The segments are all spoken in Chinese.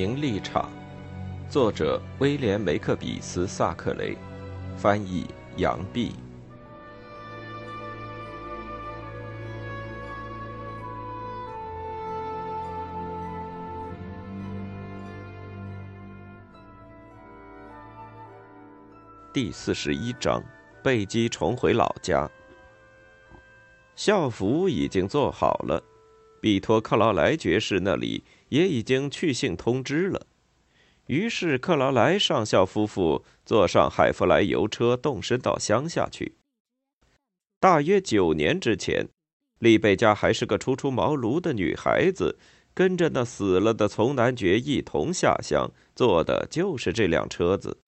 名利场，作者威廉·梅克比斯·萨克雷，翻译杨碧。第四十一章：贝基重回老家。校服已经做好了，比托克劳莱爵士那里。也已经去信通知了，于是克劳莱上校夫妇坐上海弗莱油车，动身到乡下去。大约九年之前，丽贝加还是个初出茅庐的女孩子，跟着那死了的从男爵一同下乡，坐的就是这辆车子。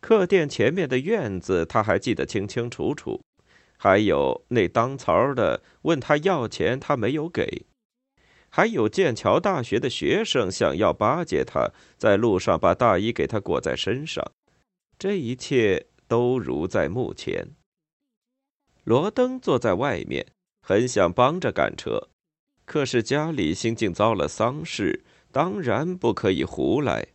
客店前面的院子，他还记得清清楚楚，还有那当槽的问他要钱，他没有给。还有剑桥大学的学生想要巴结他，在路上把大衣给他裹在身上，这一切都如在目前。罗登坐在外面，很想帮着赶车，可是家里新近遭了丧事，当然不可以胡来。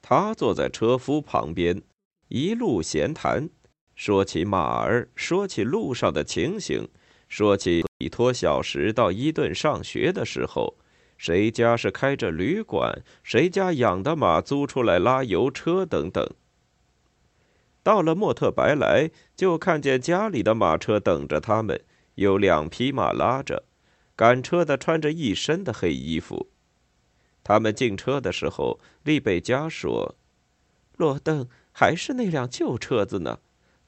他坐在车夫旁边，一路闲谈，说起马儿，说起路上的情形。说起比托小时到伊顿上学的时候，谁家是开着旅馆，谁家养的马租出来拉油车等等。到了莫特白莱，就看见家里的马车等着他们，有两匹马拉着，赶车的穿着一身的黑衣服。他们进车的时候，利贝加说：“罗登还是那辆旧车子呢，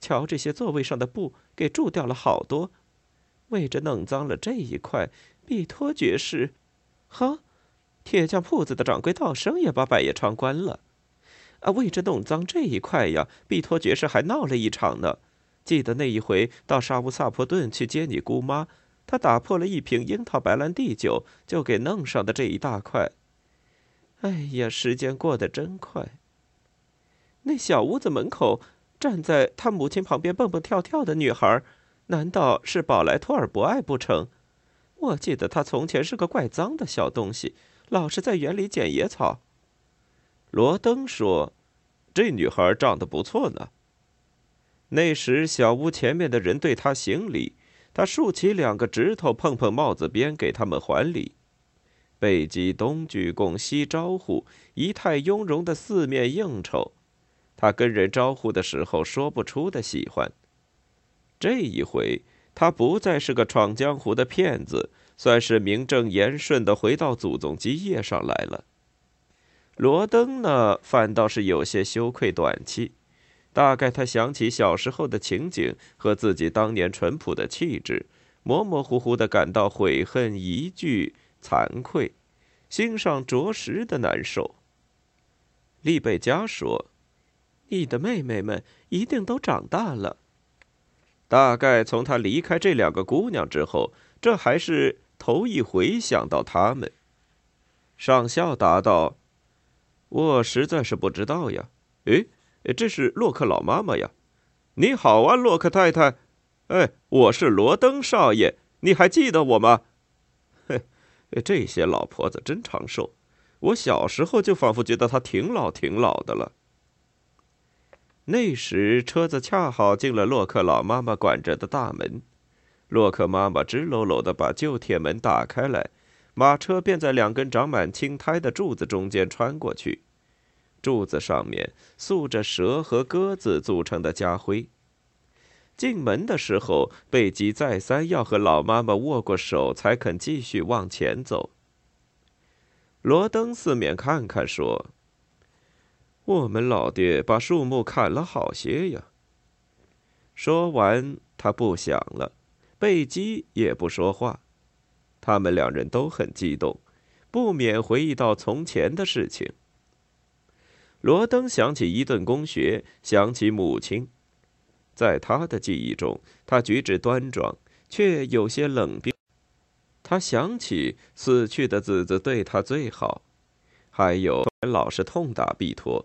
瞧这些座位上的布给蛀掉了好多。”为着弄脏了这一块，毕托爵士，哈，铁匠铺子的掌柜道生也把百叶窗关了。啊，为着弄脏这一块呀，毕托爵士还闹了一场呢。记得那一回到沙乌萨珀顿去接你姑妈，他打破了一瓶樱桃白兰地酒，就给弄上的这一大块。哎呀，时间过得真快。那小屋子门口站在他母亲旁边蹦蹦跳跳的女孩。难道是宝莱托尔博爱不成？我记得他从前是个怪脏的小东西，老是在园里捡野草。罗登说：“这女孩长得不错呢。”那时小屋前面的人对他行礼，他竖起两个指头碰碰帽子边，给他们还礼。贝基东鞠躬西招呼，仪态雍容的四面应酬。他跟人招呼的时候说不出的喜欢。这一回，他不再是个闯江湖的骗子，算是名正言顺的回到祖宗基业上来了。罗登呢，反倒是有些羞愧短气，大概他想起小时候的情景和自己当年淳朴的气质，模模糊糊的感到悔恨、疑惧、惭愧，心上着实的难受。利贝加说：“你的妹妹们一定都长大了。”大概从他离开这两个姑娘之后，这还是头一回想到他们。上校答道：“我实在是不知道呀。诶，这是洛克老妈妈呀。你好啊，洛克太太。哎，我是罗登少爷，你还记得我吗？嘿，这些老婆子真长寿。我小时候就仿佛觉得她挺老挺老的了。”那时车子恰好进了洛克老妈妈管着的大门，洛克妈妈直搂搂的把旧铁门打开来，马车便在两根长满青苔的柱子中间穿过去，柱子上面塑着蛇和鸽子组成的家徽。进门的时候，贝基再三要和老妈妈握过手，才肯继续往前走。罗登四面看看，说。我们老爹把树木砍了好些呀。说完，他不想了，贝基也不说话。他们两人都很激动，不免回忆到从前的事情。罗登想起伊顿公学，想起母亲，在他的记忆中，他举止端庄，却有些冷冰。他想起死去的子子对他最好，还有老是痛打毕托。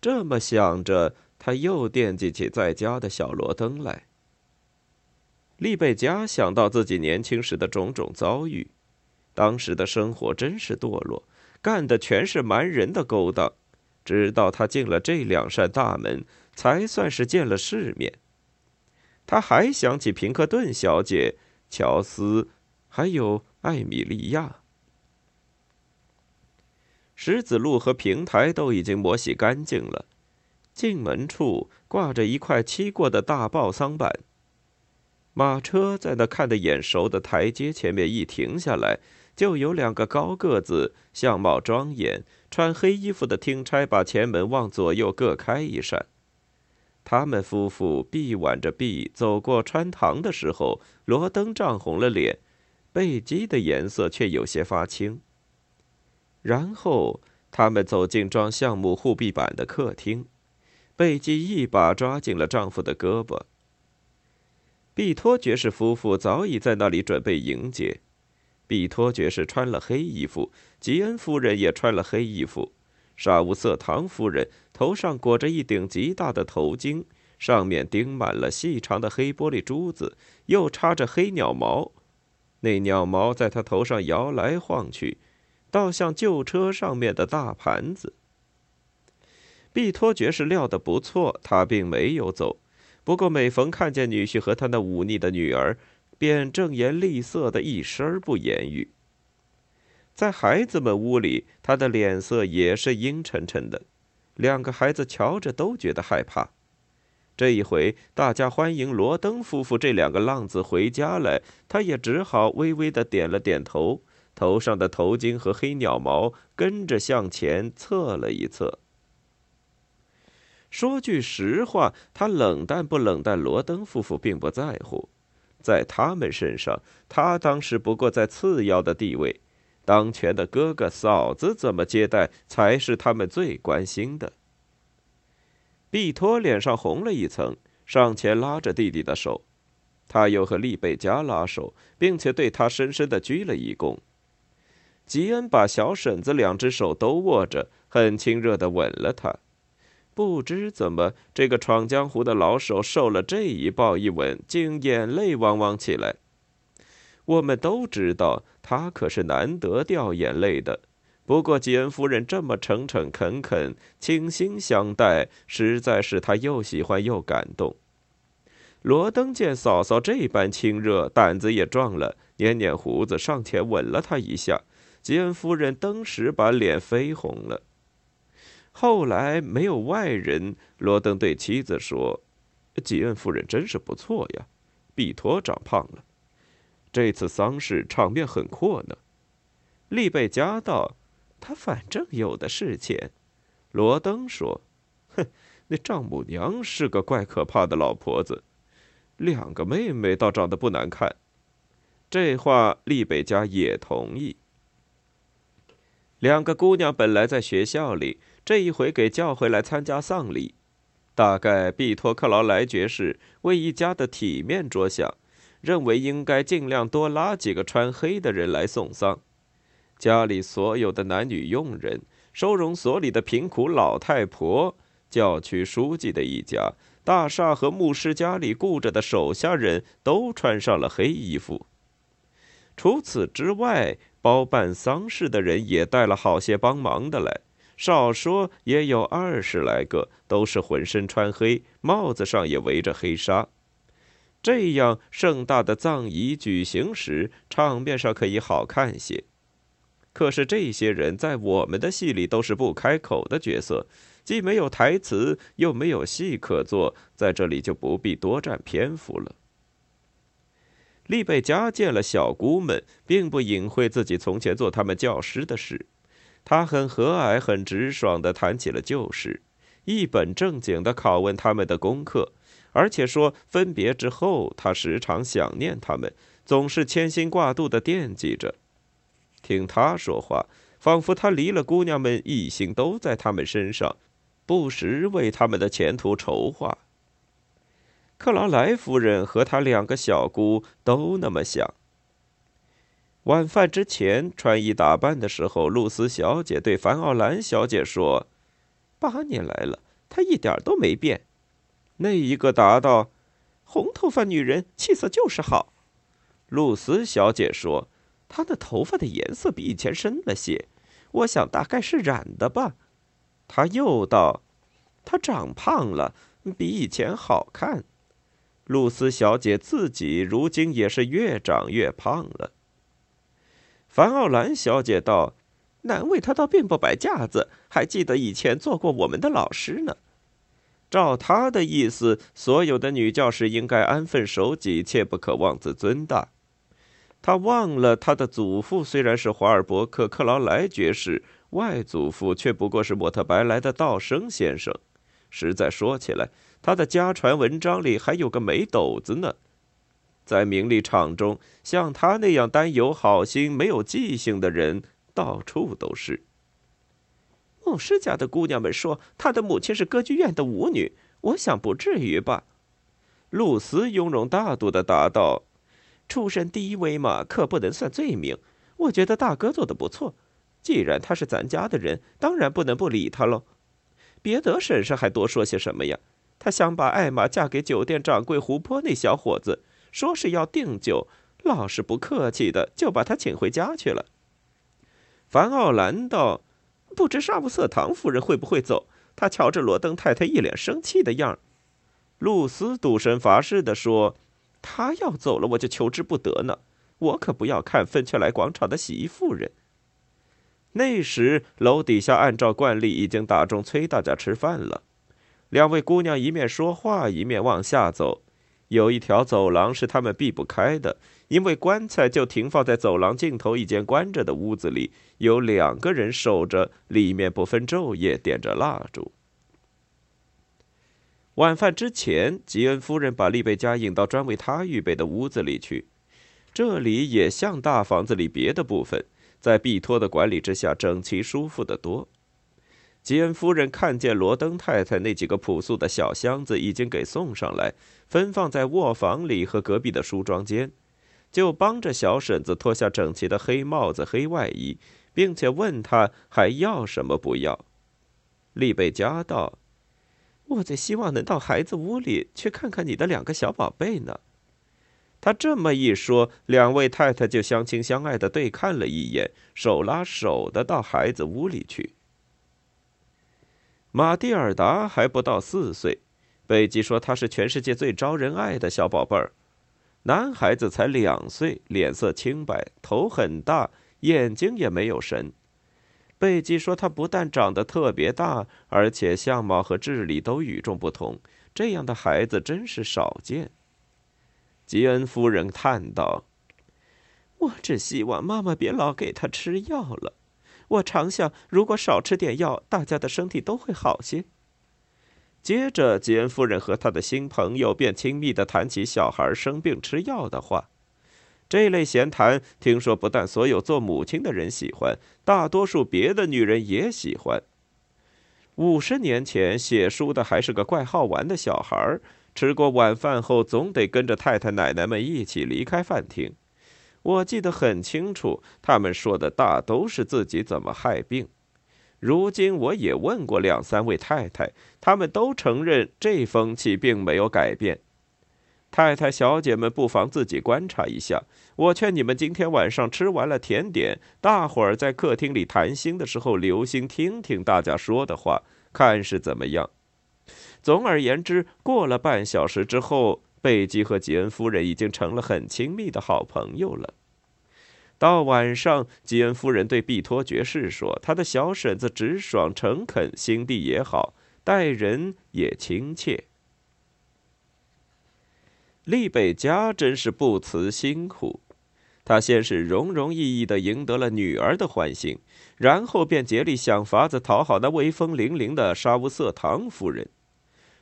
这么想着，他又惦记起在家的小罗登来。利贝加想到自己年轻时的种种遭遇，当时的生活真是堕落，干的全是蛮人的勾当。直到他进了这两扇大门，才算是见了世面。他还想起平克顿小姐、乔斯，还有艾米莉亚。石子路和平台都已经磨洗干净了，进门处挂着一块漆过的大报桑板。马车在那看得眼熟的台阶前面一停下来。就有两个高个子、相貌庄严、穿黑衣服的听差把前门往左右各开一扇。他们夫妇臂挽着臂走过穿堂的时候，罗登涨红了脸，贝基的颜色却有些发青。然后他们走进装橡木护壁板的客厅，贝基一把抓紧了丈夫的胳膊。毕托爵士夫妇早已在那里准备迎接。比托爵士穿了黑衣服，吉恩夫人也穿了黑衣服。沙乌瑟唐夫人头上裹着一顶极大的头巾，上面钉满了细长的黑玻璃珠子，又插着黑鸟毛。那鸟毛在她头上摇来晃去，倒像旧车上面的大盘子。毕托爵士料得不错，他并没有走。不过每逢看见女婿和他那忤逆的女儿，便正颜厉色的一声不言语。在孩子们屋里，他的脸色也是阴沉沉的。两个孩子瞧着都觉得害怕。这一回，大家欢迎罗登夫妇这两个浪子回家来，他也只好微微的点了点头，头上的头巾和黑鸟毛跟着向前侧了一侧。说句实话，他冷淡不冷淡，罗登夫妇并不在乎。在他们身上，他当时不过在次要的地位，当权的哥哥嫂子怎么接待才是他们最关心的。毕托脸上红了一层，上前拉着弟弟的手，他又和利贝加拉手，并且对他深深的鞠了一躬。吉恩把小婶子两只手都握着，很亲热的吻了她。不知怎么，这个闯江湖的老手受了这一抱一吻，竟眼泪汪汪起来。我们都知道，他可是难得掉眼泪的。不过吉恩夫人这么诚诚恳恳、倾心相待，实在是他又喜欢又感动。罗登见嫂嫂这般亲热，胆子也壮了，捻捻胡子上前吻了她一下。吉恩夫人登时把脸绯红了。后来没有外人，罗登对妻子说：“吉恩夫人真是不错呀，比托长胖了。这次丧事场面很阔呢。”利贝加道：“他反正有的是钱。”罗登说：“哼，那丈母娘是个怪可怕的老婆子，两个妹妹倒长得不难看。”这话利贝加也同意。两个姑娘本来在学校里。这一回给叫回来参加丧礼，大概毕托克劳莱爵士为一家的体面着想，认为应该尽量多拉几个穿黑的人来送丧。家里所有的男女佣人、收容所里的贫苦老太婆、教区书记的一家、大厦和牧师家里雇着的手下人都穿上了黑衣服。除此之外，包办丧事的人也带了好些帮忙的来。少说也有二十来个，都是浑身穿黑，帽子上也围着黑纱。这样盛大的葬仪举行时，场面上可以好看些。可是这些人在我们的戏里都是不开口的角色，既没有台词，又没有戏可做，在这里就不必多占篇幅了。利贝加见了小姑们，并不隐晦自己从前做他们教师的事。他很和蔼、很直爽地谈起了旧事，一本正经地拷问他们的功课，而且说分别之后，他时常想念他们，总是牵心挂肚地惦记着。听他说话，仿佛他离了姑娘们，一心都在他们身上，不时为他们的前途筹划。克劳莱夫人和她两个小姑都那么想。晚饭之前穿衣打扮的时候，露丝小姐对凡奥兰小姐说：“八年来了，她一点都没变。”那一个答道：“红头发女人气色就是好。”露丝小姐说：“她的头发的颜色比以前深了些，我想大概是染的吧。她又道：“她长胖了，比以前好看。”露丝小姐自己如今也是越长越胖了。凡奥兰小姐道：“难为她倒并不摆架子，还记得以前做过我们的老师呢。”照她的意思，所有的女教师应该安分守己，切不可妄自尊大。他忘了，他的祖父虽然是华尔伯克·克劳莱爵士，外祖父却不过是莫特白来的道生先生。实在说起来，他的家传文章里还有个煤斗子呢。在名利场中，像他那样单有好心、没有记性的人，到处都是。牧师家的姑娘们说，他的母亲是歌剧院的舞女。我想不至于吧？露丝雍容大度的答道：“出身低微嘛，可不能算罪名。我觉得大哥做的不错。既然他是咱家的人，当然不能不理他喽。”别的婶婶还多说些什么呀？他想把艾玛嫁给酒店掌柜胡坡那小伙子，说是要订酒，老是不客气的就把他请回家去了。凡奥兰道：“不知沙布瑟唐夫人会不会走？他瞧着罗登太太一脸生气的样儿。”露丝赌神发誓的说：“他要走了，我就求之不得呢。我可不要看芬雀莱广场的洗衣妇人。”那时楼底下按照惯例已经打钟催大家吃饭了。两位姑娘一面说话一面往下走。有一条走廊是他们避不开的，因为棺材就停放在走廊尽头一间关着的屋子里，有两个人守着，里面不分昼夜点着蜡烛。晚饭之前，吉恩夫人把丽贝加引到专为她预备的屋子里去，这里也像大房子里别的部分。在毕托的管理之下，整齐舒服得多。吉恩夫人看见罗登太太那几个朴素的小箱子已经给送上来，分放在卧房里和隔壁的梳妆间，就帮着小婶子脱下整齐的黑帽子、黑外衣，并且问他还要什么不要。丽贝加道：“我最希望能到孩子屋里去看看你的两个小宝贝呢。”他这么一说，两位太太就相亲相爱的对看了一眼，手拉手的到孩子屋里去。马蒂尔达还不到四岁，贝基说他是全世界最招人爱的小宝贝儿。男孩子才两岁，脸色清白，头很大，眼睛也没有神。贝基说他不但长得特别大，而且相貌和智力都与众不同，这样的孩子真是少见。吉恩夫人叹道：“我只希望妈妈别老给他吃药了。我常想，如果少吃点药，大家的身体都会好些。”接着，吉恩夫人和他的新朋友便亲密的谈起小孩生病吃药的话。这类闲谈，听说不但所有做母亲的人喜欢，大多数别的女人也喜欢。五十年前写书的还是个怪好玩的小孩吃过晚饭后，总得跟着太太奶奶们一起离开饭厅。我记得很清楚，他们说的大都是自己怎么害病。如今我也问过两三位太太，他们都承认这风气并没有改变。太太小姐们不妨自己观察一下。我劝你们今天晚上吃完了甜点，大伙儿在客厅里谈心的时候，留心听听大家说的话，看是怎么样。总而言之，过了半小时之后，贝基和吉恩夫人已经成了很亲密的好朋友了。到晚上，吉恩夫人对毕托爵士说：“他的小婶子直爽诚恳，心地也好，待人也亲切。”丽贝加真是不辞辛苦，他先是容容易易的赢得了女儿的欢心，然后便竭力想法子讨好那威风凛凛的沙乌瑟唐夫人。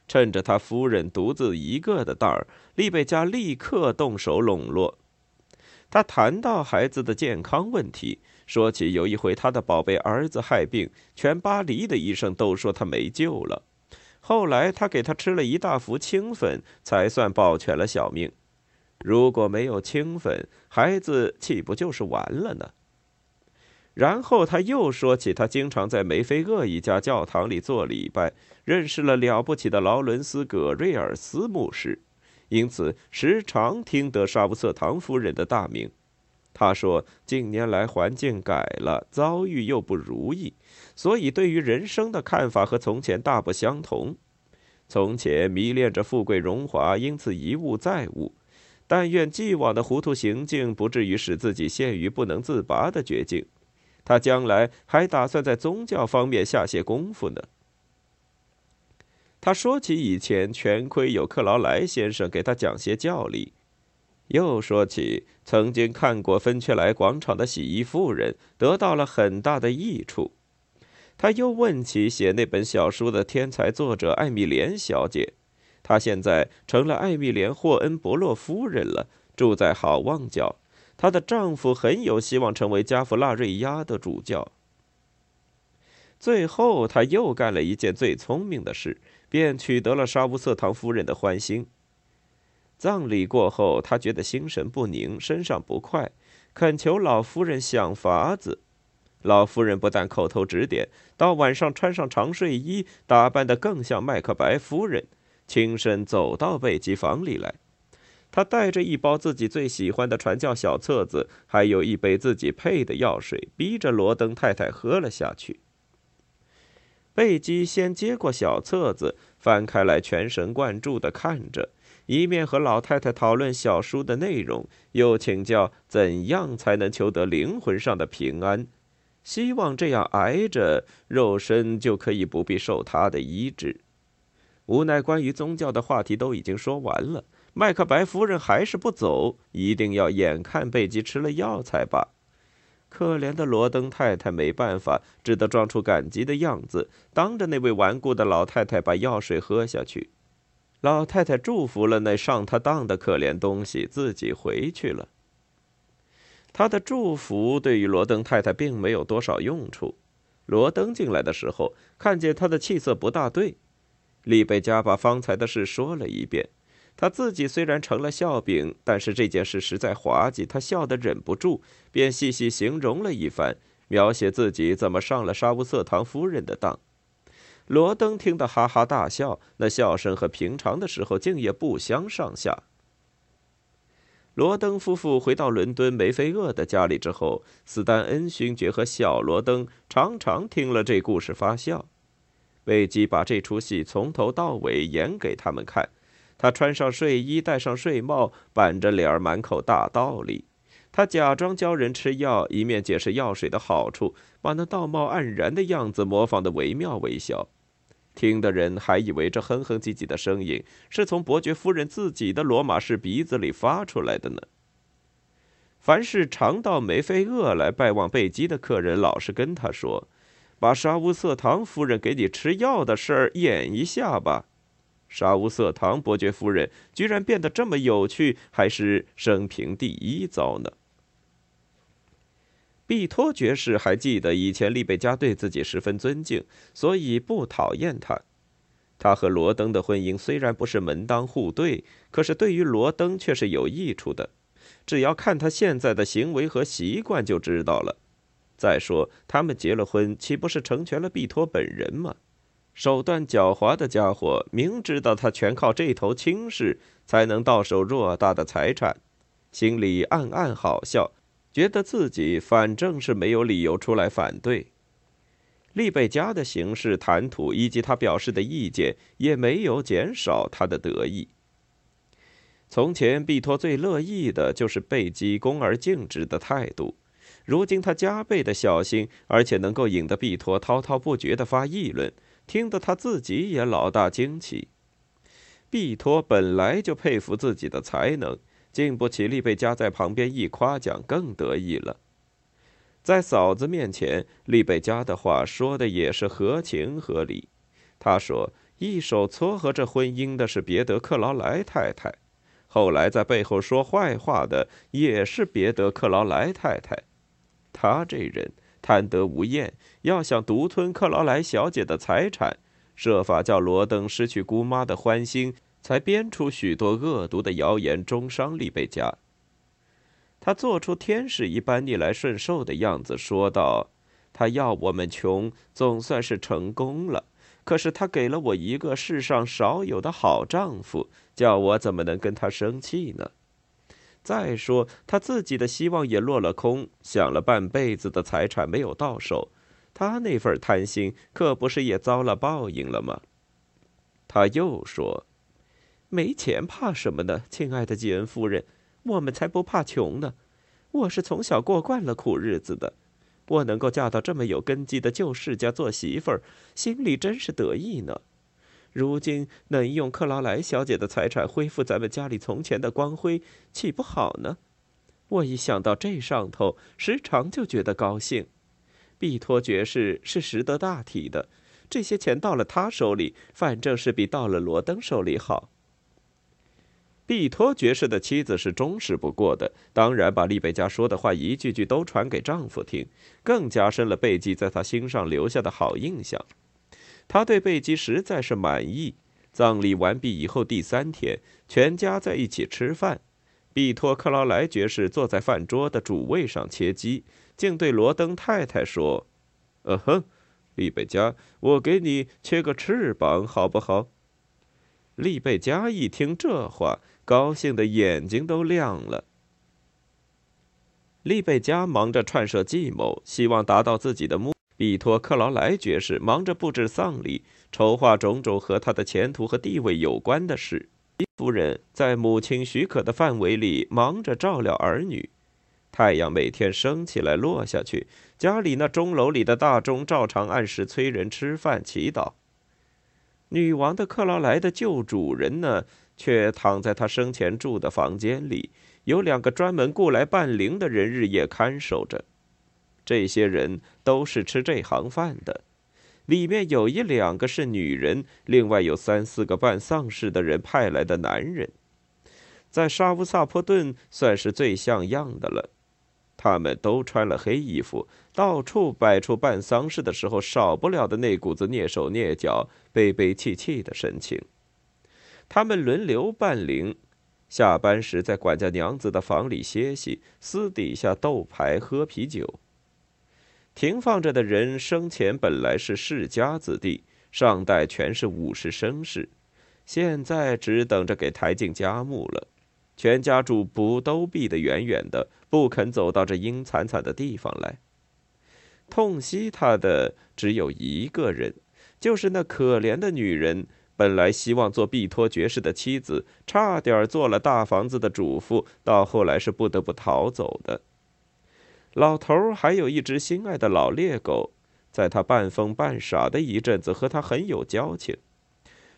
趁着他夫人独自一个的当儿，利贝加立刻动手笼络。他谈到孩子的健康问题，说起有一回他的宝贝儿子害病，全巴黎的医生都说他没救了。后来他给他吃了一大服清粉，才算保全了小命。如果没有清粉，孩子岂不就是完了呢？然后他又说起他经常在梅菲厄一家教堂里做礼拜，认识了了不起的劳伦斯·葛瑞尔斯牧师，因此时常听得沙布瑟唐夫人的大名。他说：“近年来环境改了，遭遇又不如意，所以对于人生的看法和从前大不相同。从前迷恋着富贵荣华，因此一物再物。但愿既往的糊涂行径不至于使自己陷于不能自拔的绝境。他将来还打算在宗教方面下些功夫呢。”他说起以前全亏有克劳莱先生给他讲些教理。又说起曾经看过芬雀莱广场的洗衣妇人，得到了很大的益处。他又问起写那本小书的天才作者艾米莲小姐，她现在成了艾米莲·霍恩伯洛夫人了，住在好望角。她的丈夫很有希望成为加弗纳瑞亚的主教。最后，他又干了一件最聪明的事，便取得了沙乌瑟唐夫人的欢心。葬礼过后，他觉得心神不宁，身上不快，恳求老夫人想法子。老夫人不但口头指点，到晚上穿上长睡衣，打扮得更像麦克白夫人，亲身走到贝吉房里来。他带着一包自己最喜欢的传教小册子，还有一杯自己配的药水，逼着罗登太太喝了下去。贝基先接过小册子，翻开来，全神贯注地看着。一面和老太太讨论小书的内容，又请教怎样才能求得灵魂上的平安，希望这样挨着肉身就可以不必受他的医治。无奈关于宗教的话题都已经说完了，麦克白夫人还是不走，一定要眼看贝基吃了药才罢。可怜的罗登太太没办法，只得装出感激的样子，当着那位顽固的老太太把药水喝下去。老太太祝福了那上他当的可怜东西，自己回去了。他的祝福对于罗登太太并没有多少用处。罗登进来的时候，看见他的气色不大对，利贝加把方才的事说了一遍。他自己虽然成了笑柄，但是这件事实在滑稽，他笑得忍不住，便细细形容了一番，描写自己怎么上了沙乌瑟唐夫人的当。罗登听得哈哈大笑，那笑声和平常的时候竟也不相上下。罗登夫妇回到伦敦梅菲厄的家里之后，斯丹恩勋爵和小罗登常常听了这故事发笑。贝基把这出戏从头到尾演给他们看，他穿上睡衣，戴上睡帽，板着脸儿，满口大道理。他假装教人吃药，一面解释药水的好处，把那道貌岸然的样子模仿得惟妙惟肖。听的人还以为这哼哼唧唧的声音是从伯爵夫人自己的罗马式鼻子里发出来的呢。凡是常到梅菲厄来拜望贝基的客人，老是跟他说：“把沙乌瑟唐夫人给你吃药的事儿演一下吧。”沙乌瑟唐伯爵夫人居然变得这么有趣，还是生平第一遭呢。毕托爵士还记得以前利贝加对自己十分尊敬，所以不讨厌他。他和罗登的婚姻虽然不是门当户对，可是对于罗登却是有益处的。只要看他现在的行为和习惯就知道了。再说，他们结了婚，岂不是成全了毕托本人吗？手段狡猾的家伙，明知道他全靠这头轻视才能到手偌大的财产，心里暗暗好笑。觉得自己反正是没有理由出来反对，利贝加的行事谈吐以及他表示的意见也没有减少他的得意。从前，毕托最乐意的就是贝基恭而敬之的态度，如今他加倍的小心，而且能够引得毕托滔滔不绝的发议论，听得他自己也老大惊奇。毕托本来就佩服自己的才能。经不起利贝加在旁边一夸奖，更得意了。在嫂子面前，利贝加的话说的也是合情合理。他说：“一手撮合这婚姻的是别德克劳莱太太，后来在背后说坏话的也是别德克劳莱太太。他这人贪得无厌，要想独吞克劳莱小姐的财产，设法叫罗登失去姑妈的欢心。”才编出许多恶毒的谣言，中伤利贝加。他做出天使一般逆来顺受的样子，说道：“他要我们穷，总算是成功了。可是他给了我一个世上少有的好丈夫，叫我怎么能跟他生气呢？再说他自己的希望也落了空，想了半辈子的财产没有到手，他那份贪心可不是也遭了报应了吗？他又说：“没钱怕什么呢，亲爱的吉恩夫人，我们才不怕穷呢。我是从小过惯了苦日子的，我能够嫁到这么有根基的旧世家做媳妇儿，心里真是得意呢。”如今能用克劳莱小姐的财产恢复咱们家里从前的光辉，岂不好呢？我一想到这上头，时常就觉得高兴。毕托爵士是识得大体的，这些钱到了他手里，反正是比到了罗登手里好。毕托爵士的妻子是忠实不过的，当然把丽贝加说的话一句句都传给丈夫听，更加深了贝基在他心上留下的好印象。他对贝基实在是满意。葬礼完毕以后，第三天，全家在一起吃饭。毕托克劳莱爵士坐在饭桌的主位上切鸡，竟对罗登太太说：“嗯哼，利贝加，我给你切个翅膀，好不好？”利贝加一听这话，高兴的眼睛都亮了。利贝加忙着串设计谋，希望达到自己的目。比托克劳莱爵士忙着布置丧礼，筹划种种和他的前途和地位有关的事。夫人在母亲许可的范围里忙着照料儿女。太阳每天升起来落下去，家里那钟楼里的大钟照常按时催人吃饭祈祷。女王的克劳莱的旧主人呢，却躺在他生前住的房间里，有两个专门雇来伴灵的人日夜看守着。这些人都是吃这行饭的，里面有一两个是女人，另外有三四个办丧事的人派来的男人，在沙乌萨坡顿算是最像样的了。他们都穿了黑衣服，到处摆出办丧事的时候少不了的那股子蹑手蹑脚、悲悲戚戚的神情。他们轮流伴灵，下班时在管家娘子的房里歇息，私底下斗牌喝啤酒。停放着的人生前本来是世家子弟，上代全是武士绅士，现在只等着给抬进家墓了。全家主仆都避得远远的，不肯走到这阴惨惨的地方来。痛惜他的只有一个人，就是那可怜的女人。本来希望做毕托爵士的妻子，差点做了大房子的主妇，到后来是不得不逃走的。老头儿还有一只心爱的老猎狗，在他半疯半傻的一阵子，和他很有交情。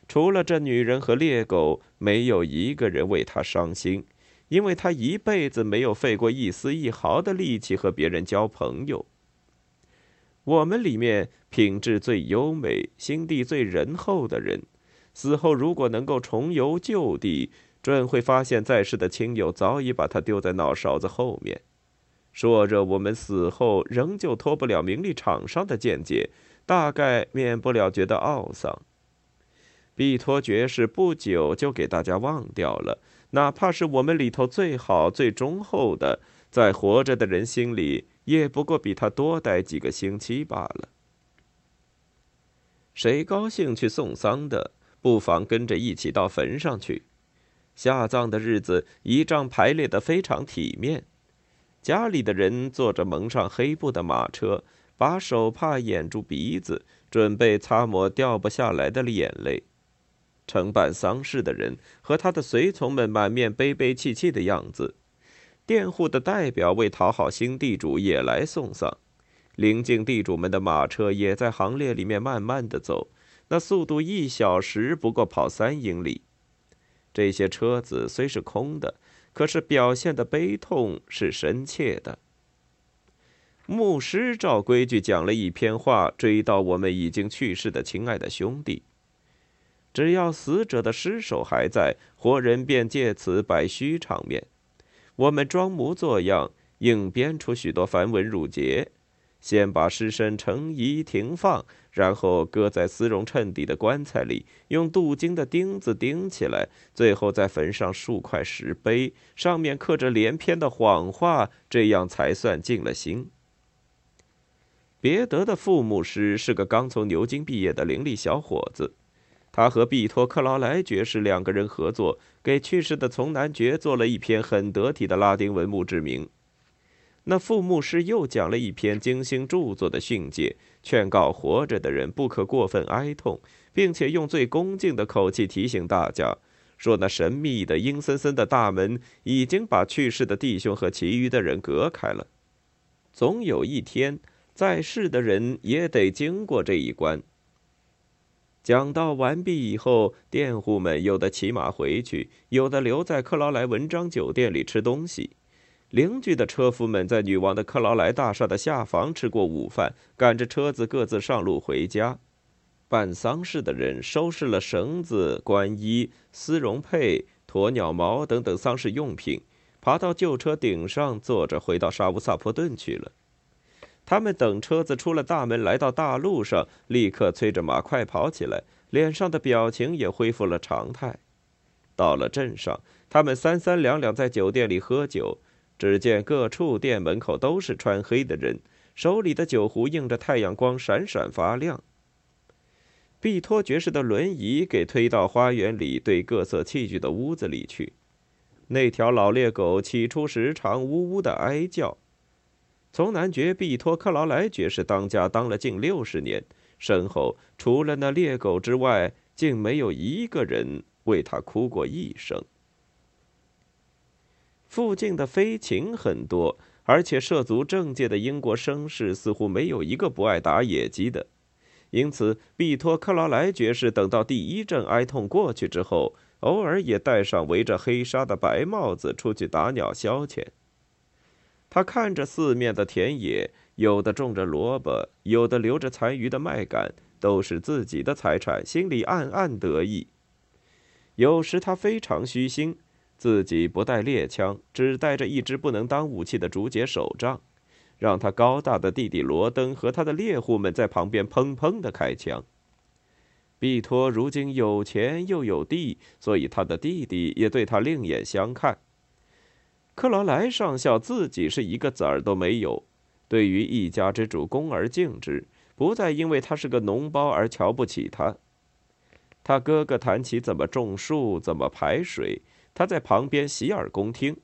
除了这女人和猎狗，没有一个人为他伤心，因为他一辈子没有费过一丝一毫的力气和别人交朋友。我们里面品质最优美、心地最仁厚的人，死后如果能够重游旧地，准会发现在世的亲友早已把他丢在脑勺子后面。说着，我们死后仍旧脱不了名利场上的见解，大概免不了觉得懊丧。毕托爵士不久就给大家忘掉了，哪怕是我们里头最好、最忠厚的，在活着的人心里，也不过比他多待几个星期罢了。谁高兴去送丧的，不妨跟着一起到坟上去。下葬的日子，仪仗排列得非常体面。家里的人坐着蒙上黑布的马车，把手帕掩住鼻子，准备擦抹掉不下来的眼泪。承办丧事的人和他的随从们满面悲悲戚戚的样子。佃户的代表为讨好新地主也来送丧。邻近地主们的马车也在行列里面慢慢的走，那速度一小时不过跑三英里。这些车子虽是空的。可是表现的悲痛是深切的。牧师照规矩讲了一篇话，追悼我们已经去世的亲爱的兄弟。只要死者的尸首还在，活人便借此摆虚场面。我们装模作样，硬编出许多繁文缛节。先把尸身成仪停放，然后搁在丝绒衬底的棺材里，用镀金的钉子钉起来，最后再缝上数块石碑，上面刻着连篇的谎话，这样才算尽了心。别德的副牧师是个刚从牛津毕业的伶俐小伙子，他和毕托克劳莱爵士两个人合作，给去世的从男爵做了一篇很得体的拉丁文墓志铭。那副牧师又讲了一篇精心著作的训诫，劝告活着的人不可过分哀痛，并且用最恭敬的口气提醒大家，说那神秘的阴森森的大门已经把去世的弟兄和其余的人隔开了。总有一天，在世的人也得经过这一关。讲道完毕以后，佃户们有的骑马回去，有的留在克劳莱文章酒店里吃东西。邻居的车夫们在女王的克劳莱大厦的下房吃过午饭，赶着车子各自上路回家。办丧事的人收拾了绳子、官衣、丝绒被、鸵鸟毛等等丧事用品，爬到旧车顶上坐着，回到沙乌萨坡顿去了。他们等车子出了大门，来到大路上，立刻催着马快跑起来，脸上的表情也恢复了常态。到了镇上，他们三三两两在酒店里喝酒。只见各处店门口都是穿黑的人，手里的酒壶映着太阳光闪闪发亮。毕托爵士的轮椅给推到花园里堆各色器具的屋子里去。那条老猎狗起初时常呜呜的哀叫。从男爵毕托克劳莱爵士当家当了近六十年，身后除了那猎狗之外，竟没有一个人为他哭过一声。附近的飞禽很多，而且涉足政界的英国绅士似乎没有一个不爱打野鸡的。因此，毕托克劳莱爵士等到第一阵哀痛过去之后，偶尔也戴上围着黑纱的白帽子出去打鸟消遣。他看着四面的田野，有的种着萝卜，有的留着残余的麦秆，都是自己的财产，心里暗暗得意。有时他非常虚心。自己不带猎枪，只带着一支不能当武器的竹节手杖，让他高大的弟弟罗登和他的猎户们在旁边砰砰的开枪。毕托如今有钱又有地，所以他的弟弟也对他另眼相看。克劳莱上校自己是一个子儿都没有，对于一家之主恭而敬之，不再因为他是个脓包而瞧不起他。他哥哥谈起怎么种树，怎么排水。他在旁边洗耳恭听，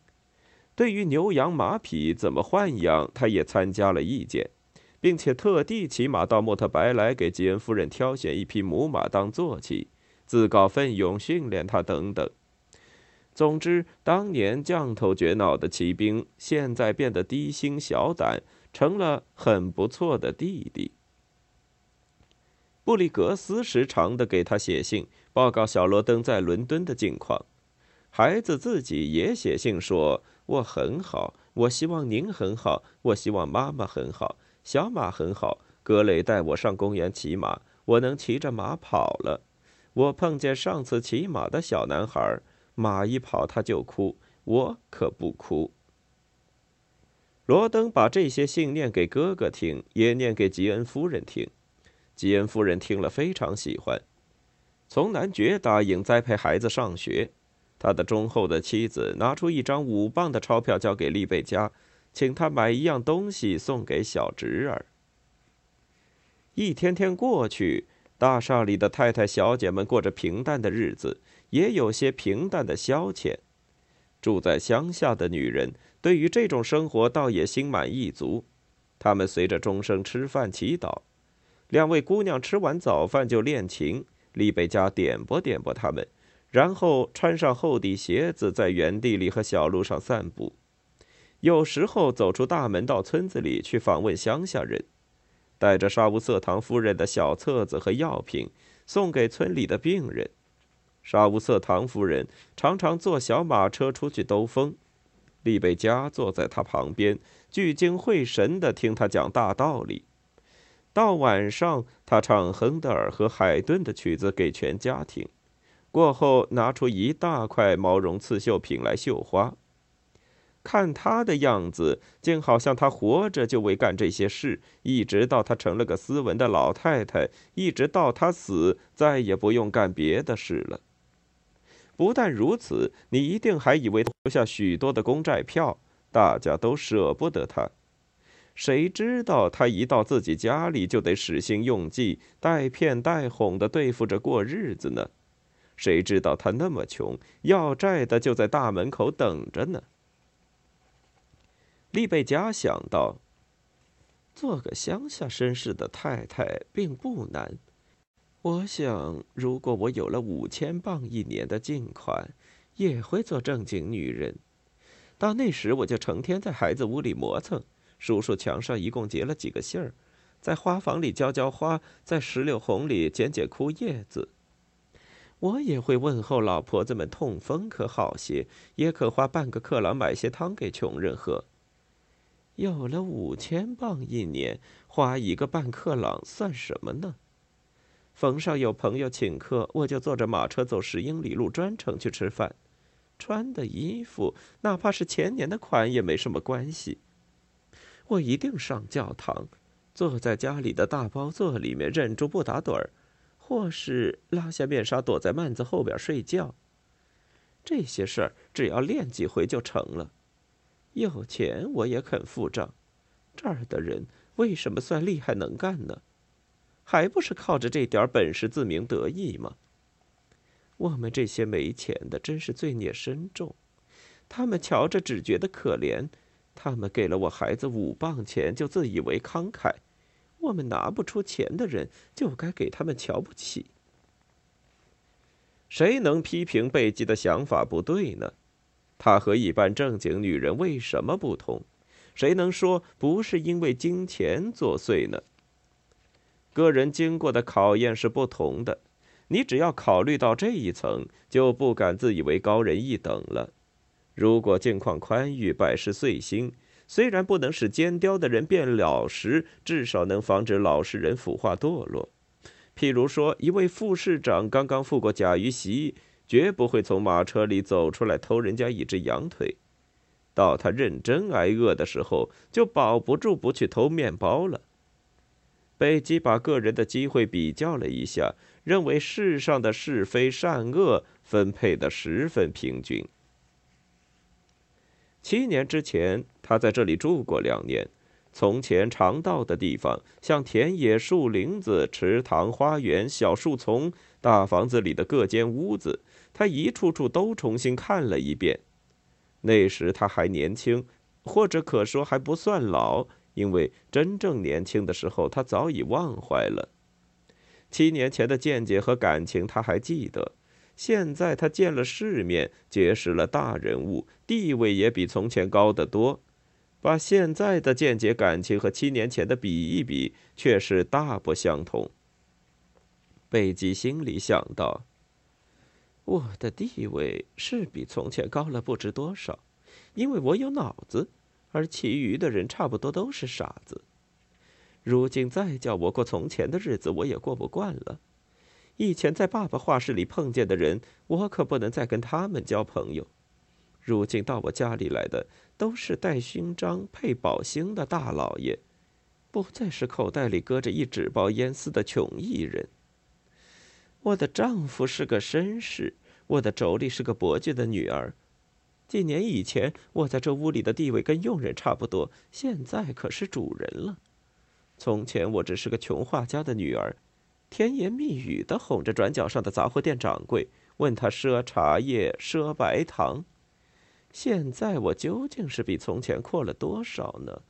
对于牛羊马匹怎么豢养，他也参加了意见，并且特地骑马到莫特白来给吉恩夫人挑选一匹母马当坐骑，自告奋勇训练他等等。总之，当年犟头倔脑的骑兵，现在变得低心小胆，成了很不错的弟弟。布里格斯时常的给他写信，报告小罗登在伦敦的近况。孩子自己也写信说：“我很好，我希望您很好，我希望妈妈很好，小马很好。格雷带我上公园骑马，我能骑着马跑了。我碰见上次骑马的小男孩，马一跑他就哭，我可不哭。”罗登把这些信念给哥哥听，也念给吉恩夫人听。吉恩夫人听了非常喜欢，从男爵答应栽培孩子上学。他的忠厚的妻子拿出一张五磅的钞票交给利贝加，请他买一样东西送给小侄儿。一天天过去，大厦里的太太小姐们过着平淡的日子，也有些平淡的消遣。住在乡下的女人对于这种生活倒也心满意足，她们随着钟声吃饭祈祷。两位姑娘吃完早饭就练琴，利贝加点拨点拨她们。然后穿上厚底鞋子，在园地里和小路上散步，有时候走出大门到村子里去访问乡下人，带着沙乌瑟唐夫人的小册子和药品送给村里的病人。沙乌瑟唐夫人常常坐小马车出去兜风，利贝加坐在他旁边，聚精会神地听他讲大道理。到晚上，他唱亨德尔和海顿的曲子给全家听。过后，拿出一大块毛绒刺绣品来绣花。看他的样子，竟好像他活着就为干这些事，一直到他成了个斯文的老太太，一直到他死，再也不用干别的事了。不但如此，你一定还以为留下许多的公债票，大家都舍不得他。谁知道他一到自己家里就得使心用计，带骗带哄的对付着过日子呢？谁知道他那么穷，要债的就在大门口等着呢？利贝加想到，做个乡下绅士的太太并不难。我想，如果我有了五千镑一年的净款，也会做正经女人。到那时，我就成天在孩子屋里磨蹭。叔叔墙上一共结了几个信儿，在花房里浇浇花，在石榴红里捡捡枯叶子。我也会问候老婆子们痛风可好些，也可花半个克朗买些汤给穷人喝。有了五千镑一年，花一个半克朗算什么呢？逢上有朋友请客，我就坐着马车走十英里路专程去吃饭。穿的衣服，哪怕是前年的款，也没什么关系。我一定上教堂，坐在家里的大包座里面，忍住不打盹儿，或是拉下面纱躲在幔子后边睡觉。这些事儿只要练几回就成了。有钱我也肯付账。这儿的人为什么算厉害能干呢？还不是靠着这点本事自鸣得意吗？我们这些没钱的真是罪孽深重。他们瞧着只觉得可怜。他们给了我孩子五磅钱，就自以为慷慨；我们拿不出钱的人，就该给他们瞧不起。谁能批评贝基的想法不对呢？他和一般正经女人为什么不同？谁能说不是因为金钱作祟呢？个人经过的考验是不同的，你只要考虑到这一层，就不敢自以为高人一等了。如果境况宽裕，百事遂心，虽然不能使奸刁的人变老实，至少能防止老实人腐化堕落。譬如说，一位副市长刚刚赴过甲鱼席，绝不会从马车里走出来偷人家一只羊腿；到他认真挨饿的时候，就保不住不去偷面包了。贝基把个人的机会比较了一下，认为世上的是非善恶分配的十分平均。七年之前，他在这里住过两年。从前常到的地方，像田野、树林子、池塘、花园、小树丛、大房子里的各间屋子，他一处处都重新看了一遍。那时他还年轻，或者可说还不算老，因为真正年轻的时候他早已忘怀了。七年前的见解和感情，他还记得。现在他见了世面，结识了大人物，地位也比从前高得多。把现在的见解、感情和七年前的比一比，却是大不相同。贝基心里想到：“我的地位是比从前高了不知多少，因为我有脑子，而其余的人差不多都是傻子。如今再叫我过从前的日子，我也过不惯了。”以前在爸爸画室里碰见的人，我可不能再跟他们交朋友。如今到我家里来的，都是戴勋章、配宝星的大老爷，不再是口袋里搁着一纸包烟丝的穷艺人。我的丈夫是个绅士，我的妯娌是个伯爵的女儿。几年以前，我在这屋里的地位跟佣人差不多，现在可是主人了。从前我只是个穷画家的女儿。甜言蜜语的哄着转角上的杂货店掌柜，问他赊茶叶、赊白糖。现在我究竟是比从前阔了多少呢？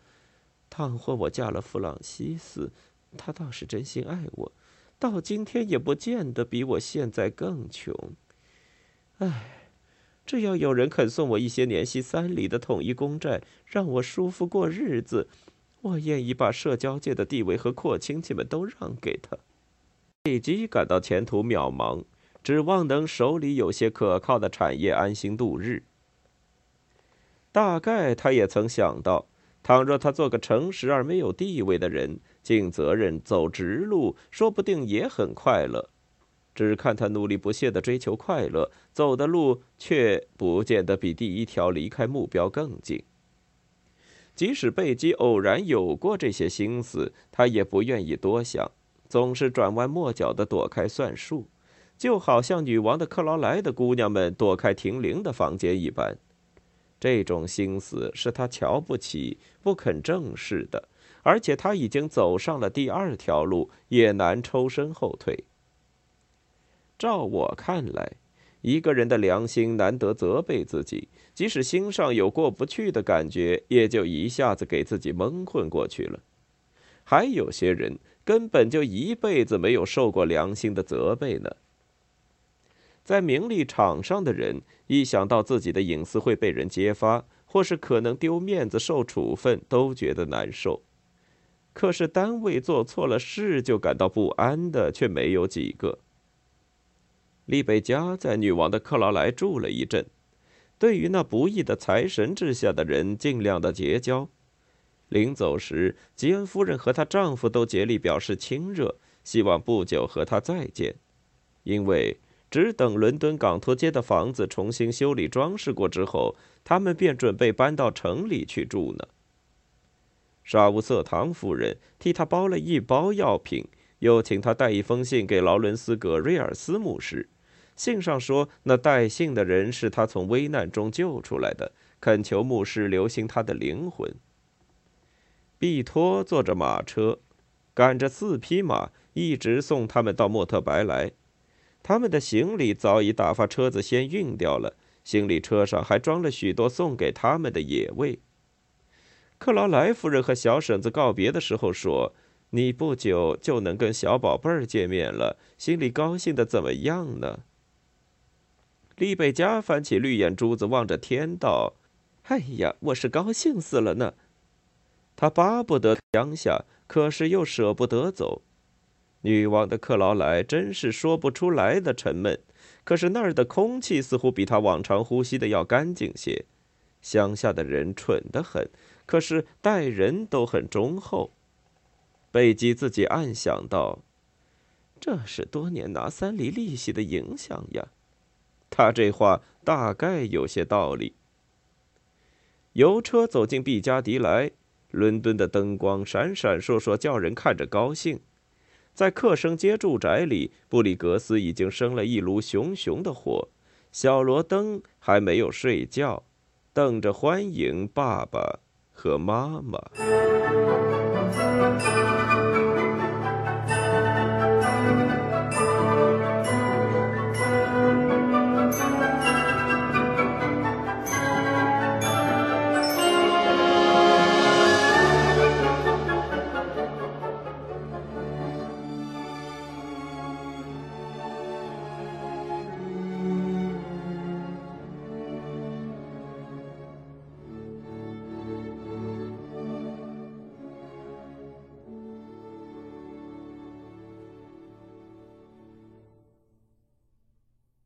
倘或我嫁了弗朗西斯，他倒是真心爱我，到今天也不见得比我现在更穷。唉，只要有人肯送我一些年息三厘的统一公债，让我舒服过日子，我愿意把社交界的地位和阔亲戚们都让给他。贝基感到前途渺茫，指望能手里有些可靠的产业安心度日。大概他也曾想到，倘若他做个诚实而没有地位的人，尽责任走直路，说不定也很快乐。只看他努力不懈的追求快乐，走的路却不见得比第一条离开目标更近。即使贝基偶然有过这些心思，他也不愿意多想。总是转弯抹角的躲开算术，就好像女王的克劳莱的姑娘们躲开停灵的房间一般。这种心思是他瞧不起、不肯正视的，而且他已经走上了第二条路，也难抽身后退。照我看来，一个人的良心难得责备自己，即使心上有过不去的感觉，也就一下子给自己蒙混过去了。还有些人根本就一辈子没有受过良心的责备呢。在名利场上的人，一想到自己的隐私会被人揭发，或是可能丢面子、受处分，都觉得难受。可是单位做错了事就感到不安的，却没有几个。利贝加在女王的克劳莱住了一阵，对于那不义的财神之下的人，尽量的结交。临走时，吉恩夫人和她丈夫都竭力表示亲热，希望不久和她再见，因为只等伦敦港托街的房子重新修理装饰过之后，他们便准备搬到城里去住呢。沙乌瑟唐夫人替他包了一包药品，又请他带一封信给劳伦斯·葛瑞尔斯牧师。信上说，那带信的人是他从危难中救出来的，恳求牧师留心他的灵魂。毕托坐着马车，赶着四匹马，一直送他们到莫特白来。他们的行李早已打发车子先运掉了，行李车上还装了许多送给他们的野味。克劳莱夫人和小婶子告别的时候说：“你不久就能跟小宝贝儿见面了，心里高兴的怎么样呢？”利贝加翻起绿眼珠子，望着天道：“哎呀，我是高兴死了呢！”他巴不得乡下，可是又舍不得走。女王的克劳莱真是说不出来的沉闷，可是那儿的空气似乎比他往常呼吸的要干净些。乡下的人蠢得很，可是待人都很忠厚。贝基自己暗想到：“这是多年拿三厘利息的影响呀。”他这话大概有些道理。油车走进毕加迪来，伦敦的灯光闪闪烁烁，叫人看着高兴。在克生街住宅里，布里格斯已经生了一炉熊熊的火，小罗登还没有睡觉，等着欢迎爸爸和妈妈。